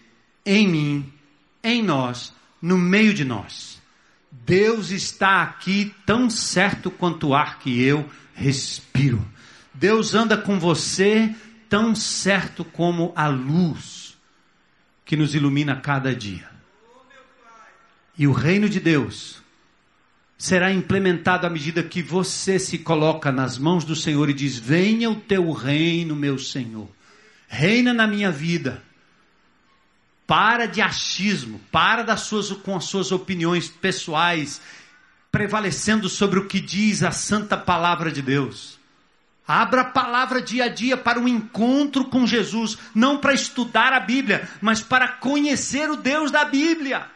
em mim, em nós, no meio de nós. Deus está aqui tão certo quanto o ar que eu respiro. Deus anda com você tão certo como a luz que nos ilumina cada dia. E o reino de Deus será implementado à medida que você se coloca nas mãos do Senhor e diz: Venha o teu reino, meu Senhor. Reina na minha vida. Para de achismo, para das suas, com as suas opiniões pessoais, prevalecendo sobre o que diz a santa palavra de Deus. Abra a palavra dia a dia para um encontro com Jesus, não para estudar a Bíblia, mas para conhecer o Deus da Bíblia.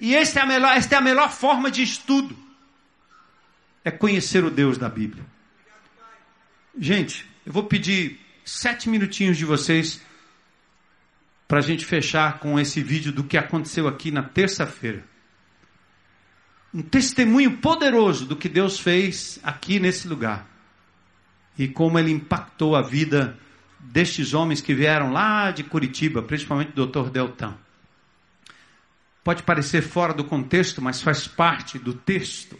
E esta é a melhor, esta é a melhor forma de estudo. É conhecer o Deus da Bíblia. Gente, eu vou pedir sete minutinhos de vocês para a gente fechar com esse vídeo do que aconteceu aqui na terça-feira. Um testemunho poderoso do que Deus fez aqui nesse lugar. E como ele impactou a vida destes homens que vieram lá de Curitiba, principalmente o Dr. Deltan. Pode parecer fora do contexto, mas faz parte do texto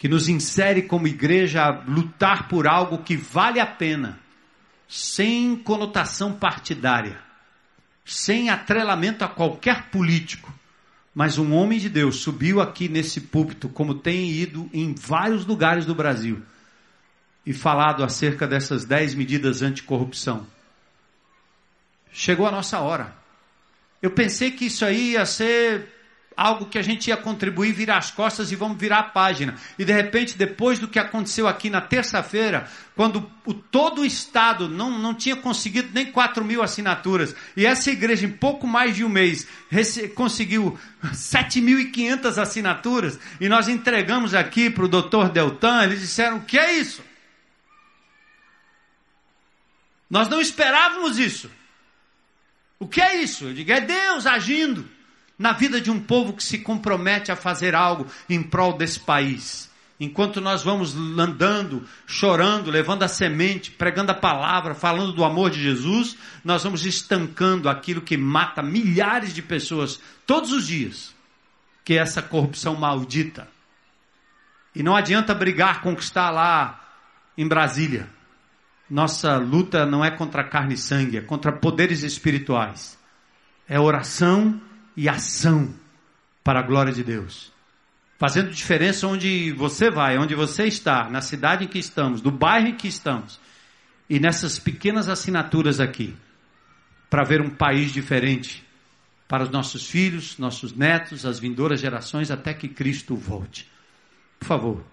que nos insere como igreja a lutar por algo que vale a pena, sem conotação partidária, sem atrelamento a qualquer político. Mas um homem de Deus subiu aqui nesse púlpito, como tem ido em vários lugares do Brasil, e falado acerca dessas dez medidas anticorrupção. Chegou a nossa hora. Eu pensei que isso aí ia ser algo que a gente ia contribuir, virar as costas e vamos virar a página. E de repente, depois do que aconteceu aqui na terça-feira, quando o, todo o Estado não, não tinha conseguido nem 4 mil assinaturas, e essa igreja, em pouco mais de um mês, conseguiu 7.500 assinaturas, e nós entregamos aqui para o doutor Deltan, eles disseram: o que é isso? Nós não esperávamos isso. O que é isso? Eu digo, é Deus agindo na vida de um povo que se compromete a fazer algo em prol desse país. Enquanto nós vamos andando, chorando, levando a semente, pregando a palavra, falando do amor de Jesus, nós vamos estancando aquilo que mata milhares de pessoas todos os dias, que é essa corrupção maldita. E não adianta brigar, conquistar lá em Brasília. Nossa luta não é contra carne e sangue, é contra poderes espirituais. É oração e ação para a glória de Deus. Fazendo diferença onde você vai, onde você está, na cidade em que estamos, do bairro em que estamos. E nessas pequenas assinaturas aqui, para ver um país diferente para os nossos filhos, nossos netos, as vindouras gerações, até que Cristo volte. Por favor.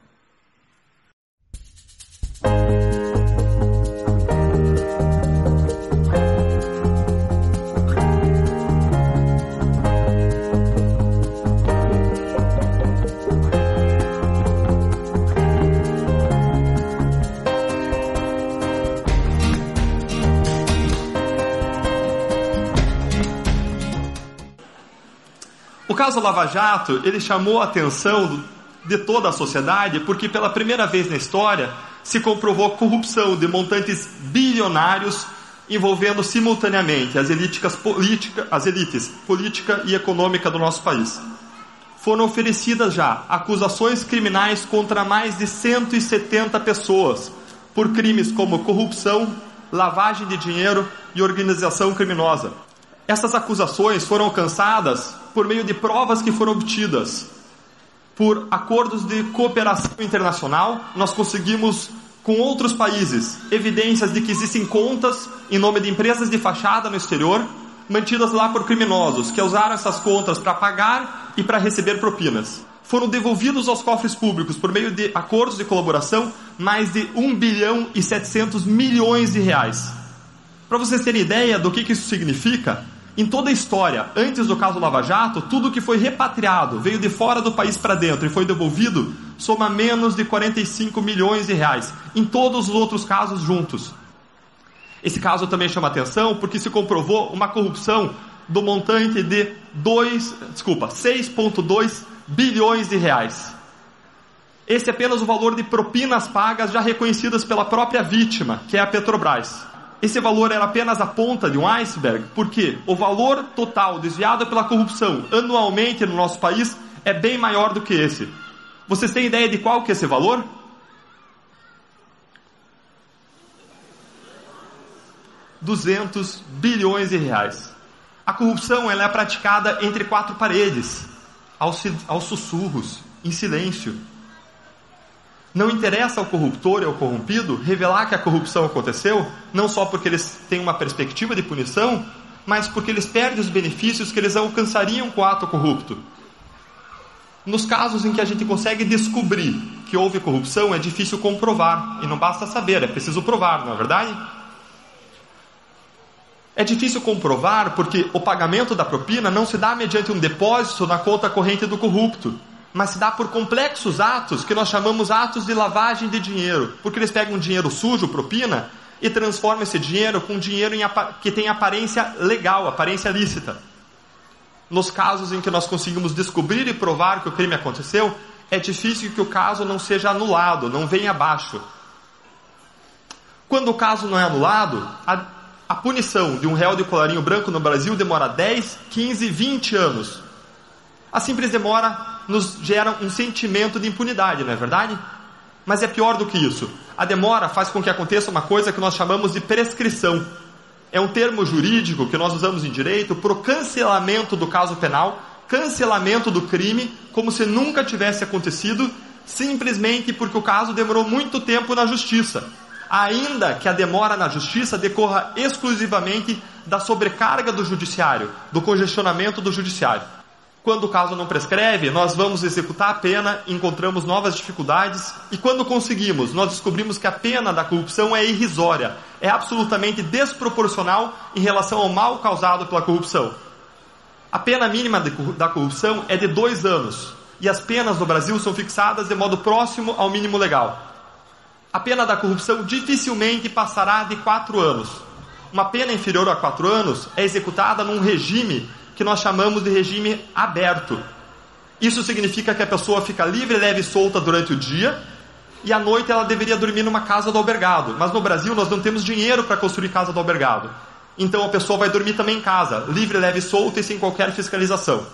Caso Lava Jato, ele chamou a atenção de toda a sociedade porque pela primeira vez na história se comprovou corrupção de montantes bilionários envolvendo simultaneamente as elites, política, as elites política e econômica do nosso país. Foram oferecidas já acusações criminais contra mais de 170 pessoas por crimes como corrupção, lavagem de dinheiro e organização criminosa. Essas acusações foram alcançadas por meio de provas que foram obtidas por acordos de cooperação internacional. Nós conseguimos, com outros países, evidências de que existem contas em nome de empresas de fachada no exterior, mantidas lá por criminosos que usaram essas contas para pagar e para receber propinas. Foram devolvidos aos cofres públicos por meio de acordos de colaboração mais de 1 bilhão e 700 milhões de reais. Para vocês terem ideia do que, que isso significa, em toda a história, antes do caso Lava Jato, tudo que foi repatriado, veio de fora do país para dentro e foi devolvido, soma menos de 45 milhões de reais. Em todos os outros casos juntos. Esse caso também chama atenção porque se comprovou uma corrupção do montante de 2, desculpa, 6.2 bilhões de reais. Esse é apenas o valor de propinas pagas já reconhecidas pela própria vítima, que é a Petrobras. Esse valor era apenas a ponta de um iceberg, porque o valor total desviado pela corrupção anualmente no nosso país é bem maior do que esse. Vocês têm ideia de qual que é esse valor? Duzentos bilhões de reais. A corrupção ela é praticada entre quatro paredes, aos, aos sussurros, em silêncio. Não interessa ao corruptor e ao corrompido revelar que a corrupção aconteceu, não só porque eles têm uma perspectiva de punição, mas porque eles perdem os benefícios que eles alcançariam com o ato corrupto. Nos casos em que a gente consegue descobrir que houve corrupção, é difícil comprovar, e não basta saber, é preciso provar, não é verdade? É difícil comprovar porque o pagamento da propina não se dá mediante um depósito na conta corrente do corrupto, mas se dá por complexos atos que nós chamamos atos de lavagem de dinheiro, porque eles pegam dinheiro sujo, propina, e transformam esse dinheiro com dinheiro em, que tem aparência legal, aparência lícita. Nos casos em que nós conseguimos descobrir e provar que o crime aconteceu, é difícil que o caso não seja anulado, não venha abaixo. Quando o caso não é anulado, a, a punição de um réu de colarinho branco no Brasil demora 10, 15, 20 anos. A simples demora nos gera um sentimento de impunidade, não é verdade? Mas é pior do que isso. A demora faz com que aconteça uma coisa que nós chamamos de prescrição. É um termo jurídico que nós usamos em direito para o cancelamento do caso penal, cancelamento do crime, como se nunca tivesse acontecido, simplesmente porque o caso demorou muito tempo na justiça. Ainda que a demora na justiça decorra exclusivamente da sobrecarga do judiciário, do congestionamento do judiciário. Quando o caso não prescreve, nós vamos executar a pena, encontramos novas dificuldades e quando conseguimos, nós descobrimos que a pena da corrupção é irrisória, é absolutamente desproporcional em relação ao mal causado pela corrupção. A pena mínima da corrupção é de dois anos e as penas no Brasil são fixadas de modo próximo ao mínimo legal. A pena da corrupção dificilmente passará de quatro anos. Uma pena inferior a quatro anos é executada num regime que nós chamamos de regime aberto. Isso significa que a pessoa fica livre, leve e solta durante o dia e à noite ela deveria dormir numa casa do albergado. Mas no Brasil nós não temos dinheiro para construir casa do albergado. Então a pessoa vai dormir também em casa, livre, leve e solta e sem qualquer fiscalização.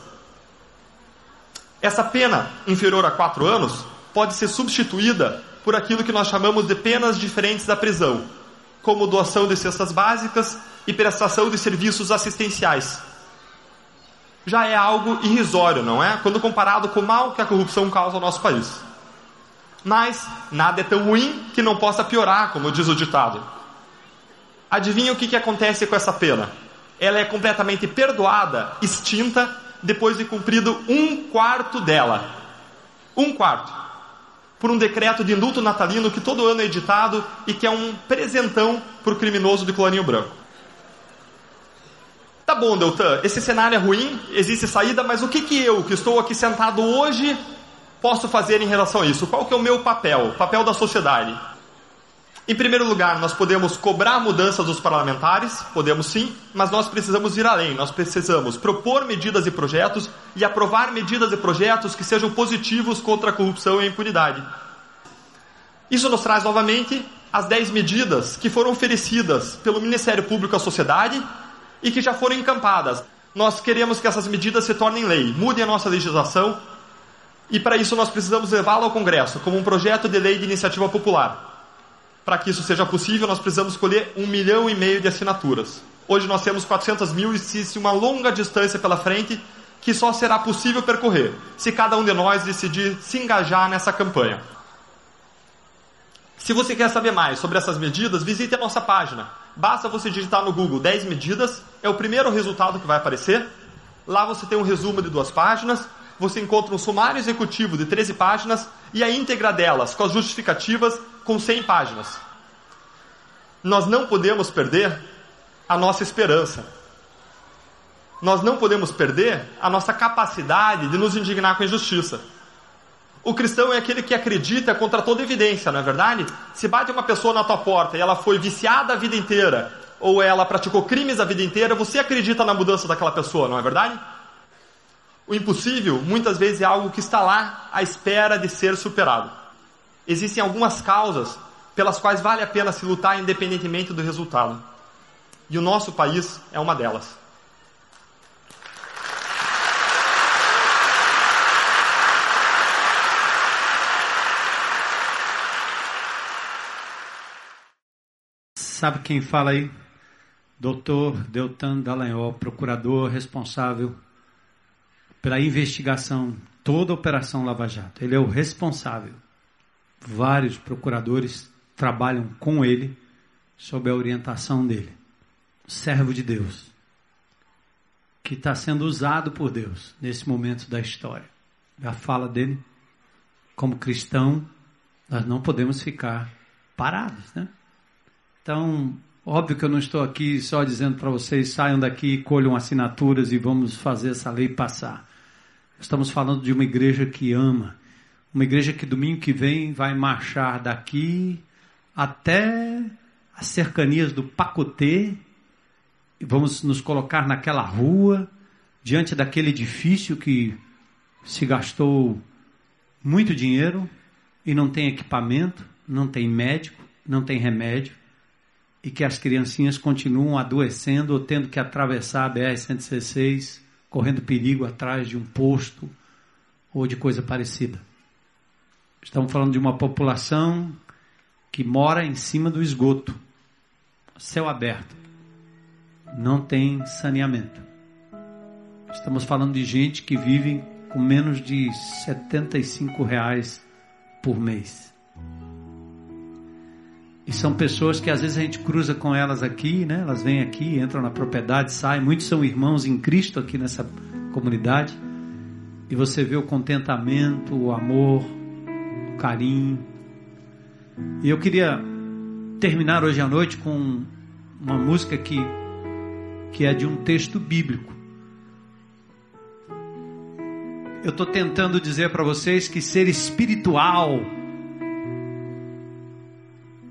Essa pena inferior a 4 anos pode ser substituída por aquilo que nós chamamos de penas diferentes da prisão, como doação de cestas básicas e prestação de serviços assistenciais já é algo irrisório, não é? Quando comparado com o mal que a corrupção causa ao nosso país. Mas nada é tão ruim que não possa piorar, como diz o ditado. Adivinha o que, que acontece com essa pena? Ela é completamente perdoada, extinta, depois de cumprido um quarto dela. Um quarto. Por um decreto de indulto natalino que todo ano é editado e que é um presentão para o criminoso de colarinho branco. Tá bom, Deltan, esse cenário é ruim, existe saída, mas o que, que eu, que estou aqui sentado hoje, posso fazer em relação a isso? Qual que é o meu papel, o papel da sociedade? Em primeiro lugar, nós podemos cobrar mudanças dos parlamentares, podemos sim, mas nós precisamos ir além, nós precisamos propor medidas e projetos e aprovar medidas e projetos que sejam positivos contra a corrupção e a impunidade. Isso nos traz novamente as 10 medidas que foram oferecidas pelo Ministério Público à sociedade e que já foram encampadas. Nós queremos que essas medidas se tornem lei, mudem a nossa legislação e para isso nós precisamos levá-la ao Congresso como um projeto de lei de iniciativa popular. Para que isso seja possível, nós precisamos escolher um milhão e meio de assinaturas. Hoje nós temos 400 mil e existe uma longa distância pela frente que só será possível percorrer se cada um de nós decidir se engajar nessa campanha. Se você quer saber mais sobre essas medidas, visite a nossa página Basta você digitar no Google 10 medidas, é o primeiro resultado que vai aparecer. Lá você tem um resumo de duas páginas, você encontra um sumário executivo de 13 páginas e a íntegra delas, com as justificativas, com 100 páginas. Nós não podemos perder a nossa esperança. Nós não podemos perder a nossa capacidade de nos indignar com a injustiça. O cristão é aquele que acredita contra toda evidência, não é verdade? Se bate uma pessoa na tua porta e ela foi viciada a vida inteira, ou ela praticou crimes a vida inteira, você acredita na mudança daquela pessoa, não é verdade? O impossível muitas vezes é algo que está lá à espera de ser superado. Existem algumas causas pelas quais vale a pena se lutar independentemente do resultado. E o nosso país é uma delas. Sabe quem fala aí? Doutor Deltan Dallagnol, procurador responsável pela investigação, toda a Operação Lava Jato. Ele é o responsável. Vários procuradores trabalham com ele, sob a orientação dele. Servo de Deus, que está sendo usado por Deus nesse momento da história. A fala dele, como cristão, nós não podemos ficar parados, né? Então, óbvio que eu não estou aqui só dizendo para vocês saiam daqui, colham assinaturas e vamos fazer essa lei passar. Estamos falando de uma igreja que ama, uma igreja que domingo que vem vai marchar daqui até as cercanias do Pacotê. E vamos nos colocar naquela rua, diante daquele edifício que se gastou muito dinheiro e não tem equipamento, não tem médico, não tem remédio e que as criancinhas continuam adoecendo ou tendo que atravessar a BR-116, correndo perigo atrás de um posto ou de coisa parecida. Estamos falando de uma população que mora em cima do esgoto, céu aberto, não tem saneamento. Estamos falando de gente que vive com menos de 75 reais por mês. E são pessoas que às vezes a gente cruza com elas aqui, né? Elas vêm aqui, entram na propriedade, saem. Muitos são irmãos em Cristo aqui nessa comunidade. E você vê o contentamento, o amor, o carinho. E eu queria terminar hoje à noite com uma música que, que é de um texto bíblico. Eu estou tentando dizer para vocês que ser espiritual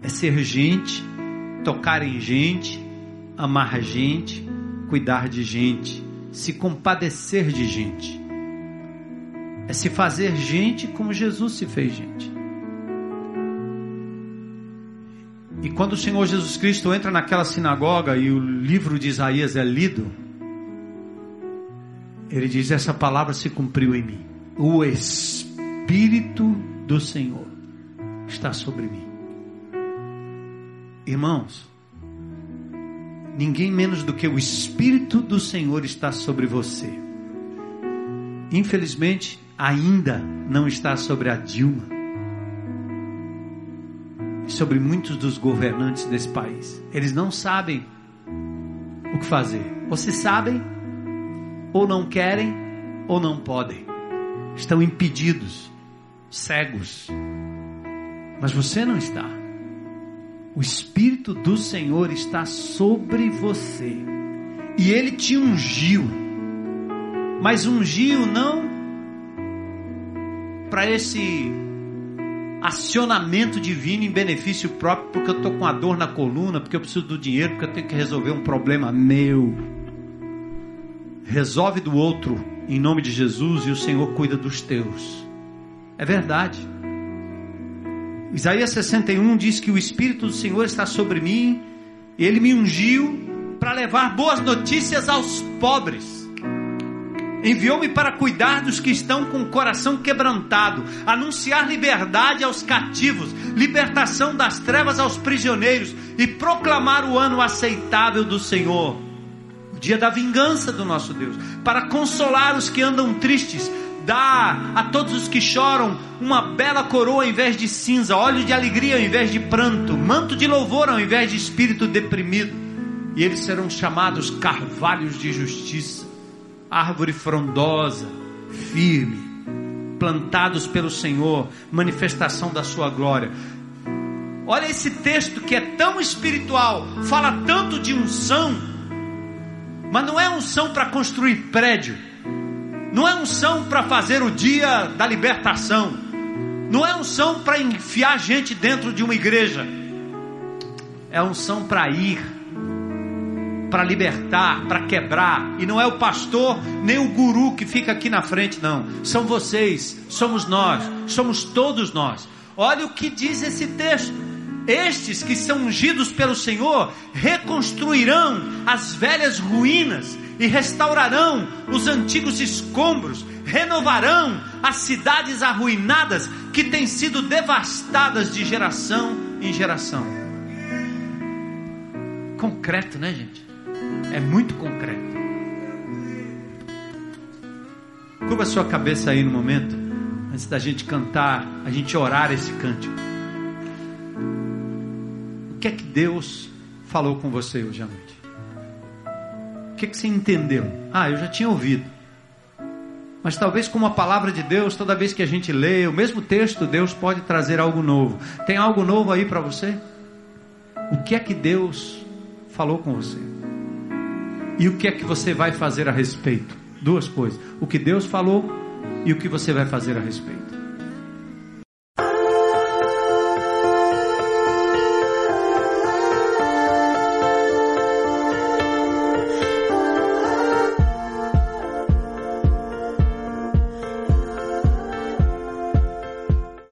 é ser gente, tocar em gente, amar gente, cuidar de gente, se compadecer de gente. É se fazer gente como Jesus se fez gente. E quando o Senhor Jesus Cristo entra naquela sinagoga e o livro de Isaías é lido, ele diz: Essa palavra se cumpriu em mim. O Espírito do Senhor está sobre mim. Irmãos, ninguém menos do que o Espírito do Senhor está sobre você. Infelizmente, ainda não está sobre a Dilma e sobre muitos dos governantes desse país. Eles não sabem o que fazer. Ou sabem, ou não querem, ou não podem. Estão impedidos, cegos. Mas você não está. O Espírito do Senhor está sobre você. E ele te ungiu. Mas ungiu não para esse acionamento divino em benefício próprio, porque eu estou com a dor na coluna, porque eu preciso do dinheiro, porque eu tenho que resolver um problema meu. Resolve do outro em nome de Jesus e o Senhor cuida dos teus. É verdade. Isaías 61 diz que o Espírito do Senhor está sobre mim, ele me ungiu para levar boas notícias aos pobres. Enviou-me para cuidar dos que estão com o coração quebrantado, anunciar liberdade aos cativos, libertação das trevas aos prisioneiros e proclamar o ano aceitável do Senhor, o dia da vingança do nosso Deus, para consolar os que andam tristes, dá a todos os que choram uma bela coroa ao invés de cinza, óleo de alegria ao invés de pranto, manto de louvor ao invés de espírito deprimido. E eles serão chamados carvalhos de justiça, árvore frondosa, firme, plantados pelo Senhor, manifestação da sua glória. Olha esse texto que é tão espiritual, fala tanto de unção, mas não é unção para construir prédio, não é unção para fazer o dia da libertação, não é unção para enfiar gente dentro de uma igreja, é unção para ir, para libertar, para quebrar, e não é o pastor nem o guru que fica aqui na frente, não, são vocês, somos nós, somos todos nós. Olha o que diz esse texto. Estes que são ungidos pelo Senhor reconstruirão as velhas ruínas e restaurarão os antigos escombros, renovarão as cidades arruinadas que têm sido devastadas de geração em geração. Concreto, né, gente? É muito concreto. Curva sua cabeça aí no momento, antes da gente cantar, a gente orar esse cântico que é que Deus falou com você hoje à noite? Que que você entendeu? Ah, eu já tinha ouvido. Mas talvez com uma palavra de Deus, toda vez que a gente lê o mesmo texto, Deus pode trazer algo novo. Tem algo novo aí para você? O que é que Deus falou com você? E o que é que você vai fazer a respeito? Duas coisas: o que Deus falou e o que você vai fazer a respeito.